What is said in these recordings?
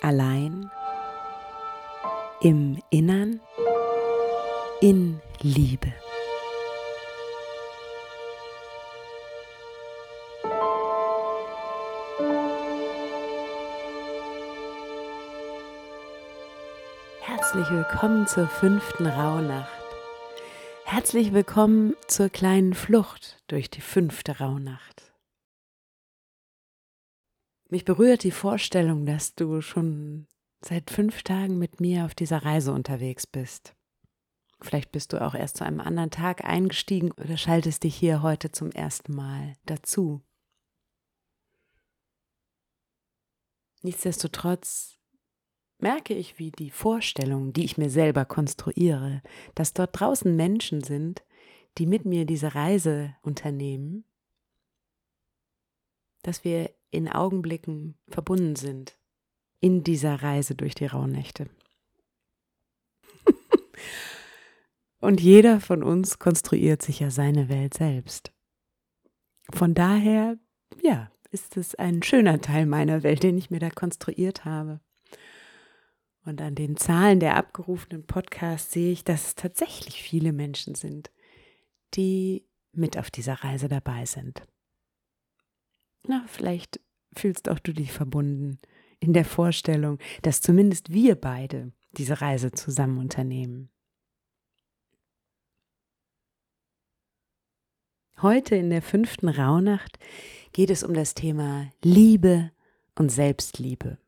allein, im Innern, in Liebe. Herzlich willkommen zur fünften Rauhnacht. Herzlich willkommen zur kleinen Flucht durch die fünfte Rauhnacht. Mich berührt die Vorstellung, dass du schon seit fünf Tagen mit mir auf dieser Reise unterwegs bist. Vielleicht bist du auch erst zu einem anderen Tag eingestiegen oder schaltest dich hier heute zum ersten Mal dazu. Nichtsdestotrotz merke ich, wie die Vorstellung, die ich mir selber konstruiere, dass dort draußen Menschen sind, die mit mir diese Reise unternehmen, dass wir in Augenblicken verbunden sind in dieser Reise durch die Rauhnächte. Und jeder von uns konstruiert sich ja seine Welt selbst. Von daher, ja, ist es ein schöner Teil meiner Welt, den ich mir da konstruiert habe. Und an den Zahlen der abgerufenen Podcasts sehe ich, dass es tatsächlich viele Menschen sind, die mit auf dieser Reise dabei sind. Na, vielleicht fühlst auch du dich verbunden in der Vorstellung, dass zumindest wir beide diese Reise zusammen unternehmen. Heute in der fünften Rauhnacht geht es um das Thema Liebe und Selbstliebe.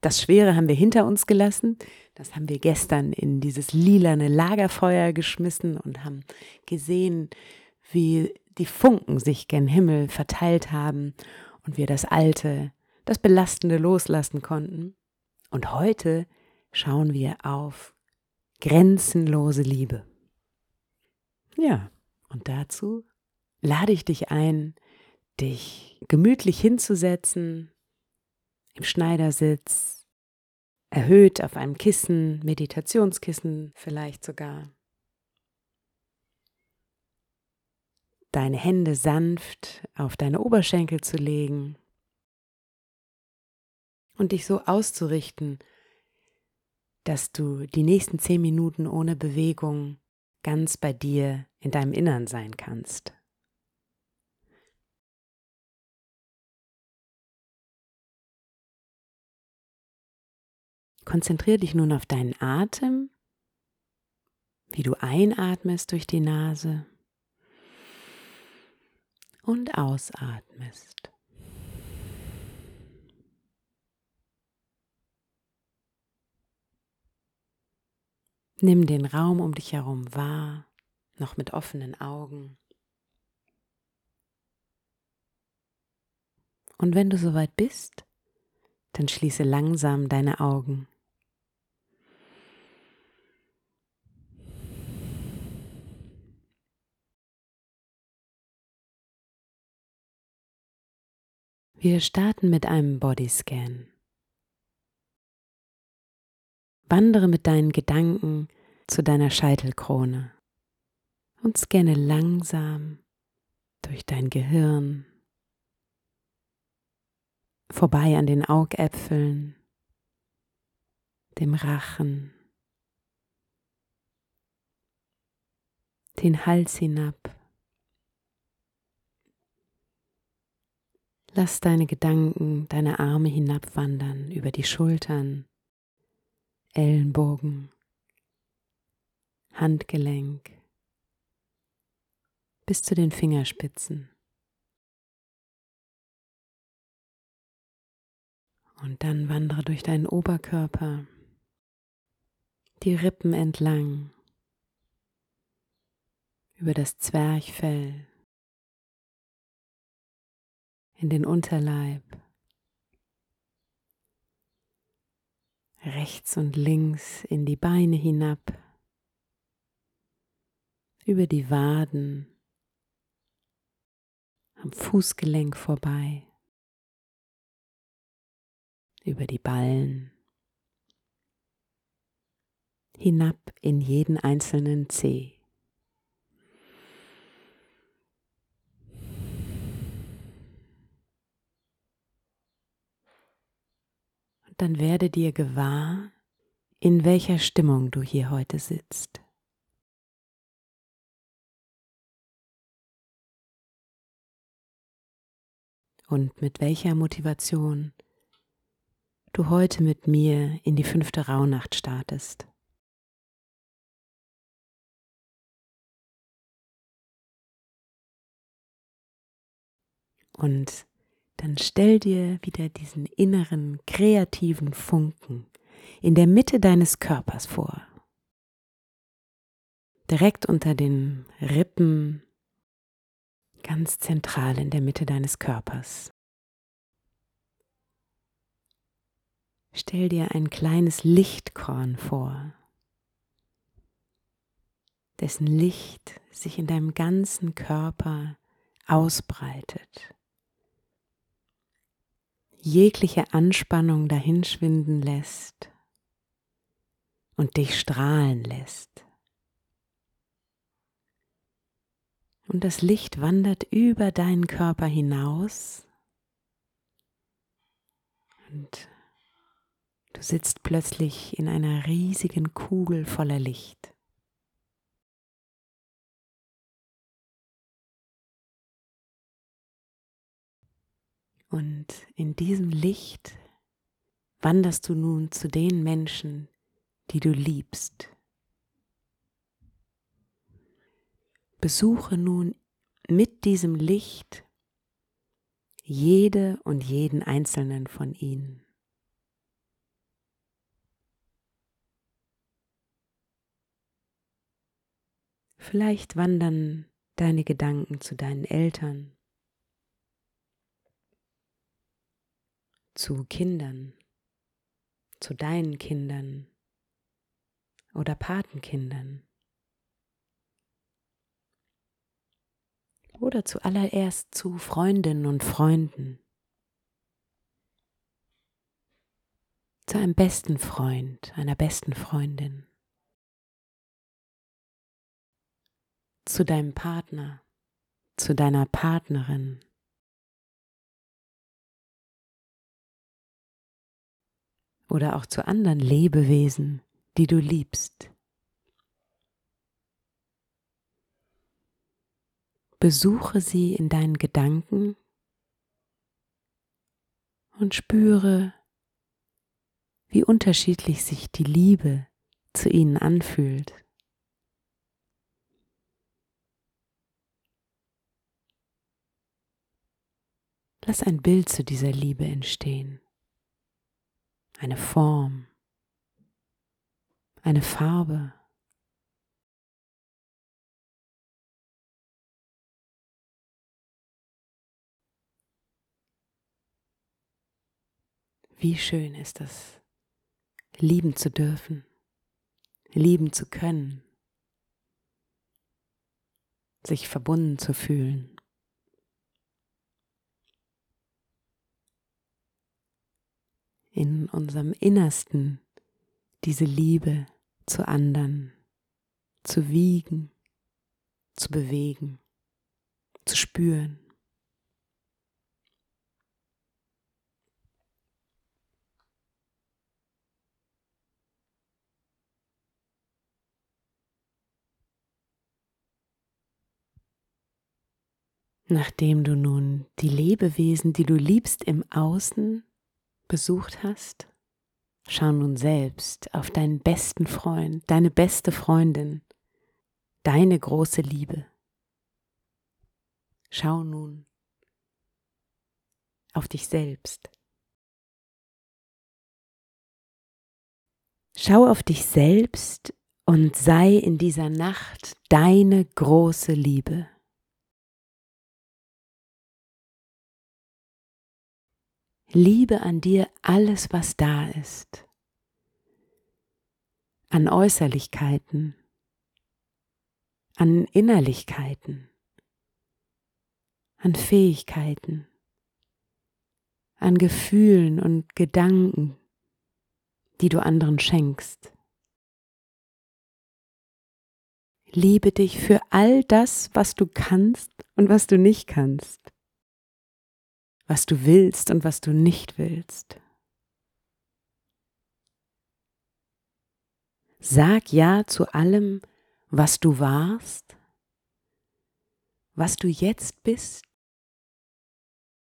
Das Schwere haben wir hinter uns gelassen. Das haben wir gestern in dieses lilane Lagerfeuer geschmissen und haben gesehen, wie die Funken sich gen Himmel verteilt haben und wir das Alte, das Belastende loslassen konnten. Und heute schauen wir auf grenzenlose Liebe. Ja, und dazu lade ich dich ein, dich gemütlich hinzusetzen, im Schneidersitz, erhöht auf einem Kissen, Meditationskissen vielleicht sogar. Deine Hände sanft auf deine Oberschenkel zu legen und dich so auszurichten, dass du die nächsten zehn Minuten ohne Bewegung ganz bei dir in deinem Innern sein kannst. Konzentriere dich nun auf deinen Atem, wie du einatmest durch die Nase und ausatmest. Nimm den Raum um dich herum wahr, noch mit offenen Augen. Und wenn du soweit bist, dann schließe langsam deine Augen. Wir starten mit einem Bodyscan. Wandere mit deinen Gedanken zu deiner Scheitelkrone und scanne langsam durch dein Gehirn, vorbei an den Augäpfeln, dem Rachen, den Hals hinab Lass deine Gedanken, deine Arme hinabwandern über die Schultern, Ellenbogen, Handgelenk bis zu den Fingerspitzen. Und dann wandere durch deinen Oberkörper, die Rippen entlang, über das Zwerchfell, in den Unterleib, rechts und links in die Beine hinab, über die Waden, am Fußgelenk vorbei, über die Ballen, hinab in jeden einzelnen Zeh. Und dann werde dir gewahr, in welcher Stimmung du hier heute sitzt. Und mit welcher Motivation du heute mit mir in die fünfte Rauhnacht startest. Und dann stell dir wieder diesen inneren kreativen Funken in der Mitte deines Körpers vor. Direkt unter den Rippen, ganz zentral in der Mitte deines Körpers. Stell dir ein kleines Lichtkorn vor, dessen Licht sich in deinem ganzen Körper ausbreitet jegliche Anspannung dahinschwinden lässt und dich strahlen lässt. Und das Licht wandert über deinen Körper hinaus und du sitzt plötzlich in einer riesigen Kugel voller Licht. Und in diesem Licht wanderst du nun zu den Menschen, die du liebst. Besuche nun mit diesem Licht jede und jeden einzelnen von ihnen. Vielleicht wandern deine Gedanken zu deinen Eltern, zu Kindern, zu deinen Kindern oder Patenkindern. Oder zuallererst zu Freundinnen und Freunden. Zu einem besten Freund, einer besten Freundin. Zu deinem Partner, zu deiner Partnerin. Oder auch zu anderen Lebewesen, die du liebst. Besuche sie in deinen Gedanken und spüre, wie unterschiedlich sich die Liebe zu ihnen anfühlt. Lass ein Bild zu dieser Liebe entstehen eine Form, eine Farbe. Wie schön ist es, lieben zu dürfen, lieben zu können, sich verbunden zu fühlen. In unserem Innersten diese Liebe zu anderen zu wiegen, zu bewegen, zu spüren. Nachdem du nun die Lebewesen, die du liebst, im Außen besucht hast, schau nun selbst auf deinen besten Freund, deine beste Freundin, deine große Liebe. Schau nun auf dich selbst. Schau auf dich selbst und sei in dieser Nacht deine große Liebe. Liebe an dir alles, was da ist. an Äußerlichkeiten, an Innerlichkeiten, an Fähigkeiten, an Gefühlen und Gedanken, die du anderen schenkst. Liebe dich für all das, was du kannst und was du nicht kannst, was du willst und was du nicht willst. Sag ja zu allem, was du warst, was du jetzt bist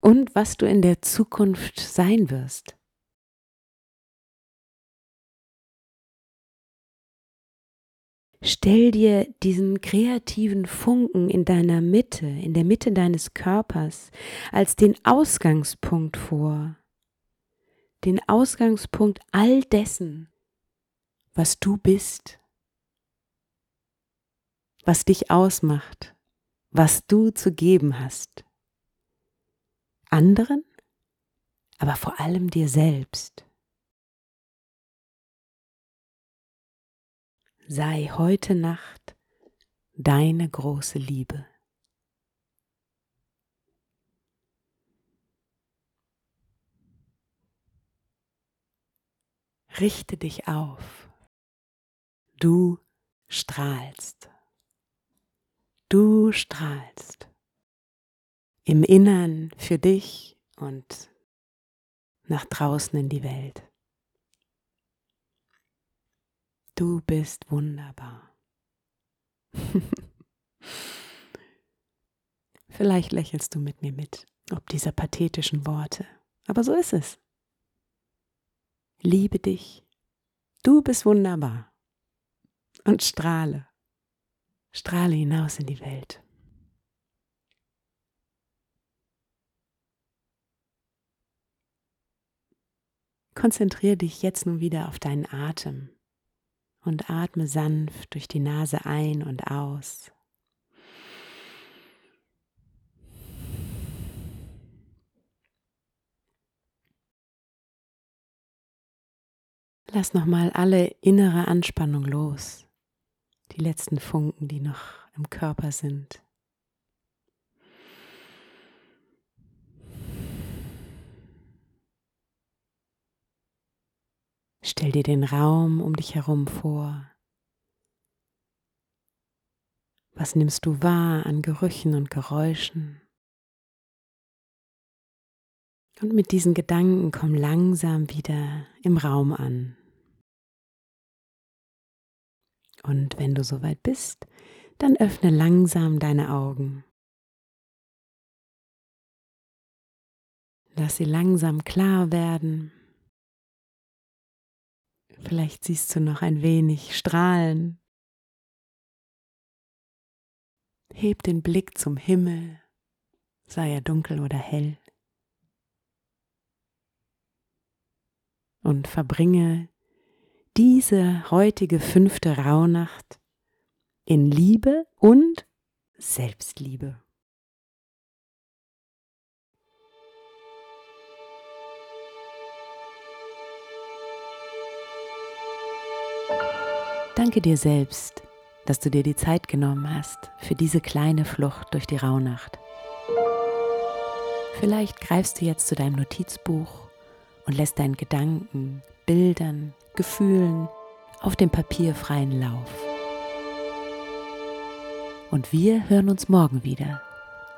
und was du in der Zukunft sein wirst. Stell dir diesen kreativen Funken in deiner Mitte, in der Mitte deines Körpers, als den Ausgangspunkt vor, den Ausgangspunkt all dessen, was du bist, was dich ausmacht, was du zu geben hast. Anderen, aber vor allem dir selbst. Sei heute Nacht deine große Liebe. Richte dich auf. Du strahlst. Du strahlst. Im Innern für dich und nach draußen in die Welt. Du bist wunderbar. Vielleicht lächelst du mit mir mit, ob dieser pathetischen Worte, aber so ist es. Liebe dich, du bist wunderbar und strahle, strahle hinaus in die Welt. Konzentriere dich jetzt nun wieder auf deinen Atem und atme sanft durch die Nase ein und aus. Lass nochmal alle innere Anspannung los, die letzten Funken, die noch im Körper sind. Stell dir den Raum um dich herum vor. Was nimmst du wahr an Gerüchen und Geräuschen? Und mit diesen Gedanken komm langsam wieder im Raum an. Und wenn du soweit bist, dann öffne langsam deine Augen. Lass sie langsam klar werden. Vielleicht siehst du noch ein wenig Strahlen. Heb den Blick zum Himmel, sei er dunkel oder hell. Und verbringe diese heutige fünfte Rauhnacht in Liebe und Selbstliebe. Danke dir selbst, dass du dir die Zeit genommen hast für diese kleine Flucht durch die Rauhnacht. Vielleicht greifst du jetzt zu deinem Notizbuch und lässt deinen Gedanken, Bildern, Gefühlen auf dem Papier freien Lauf. Und wir hören uns morgen wieder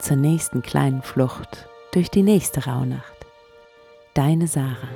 zur nächsten kleinen Flucht durch die nächste Rauhnacht. Deine Sarah.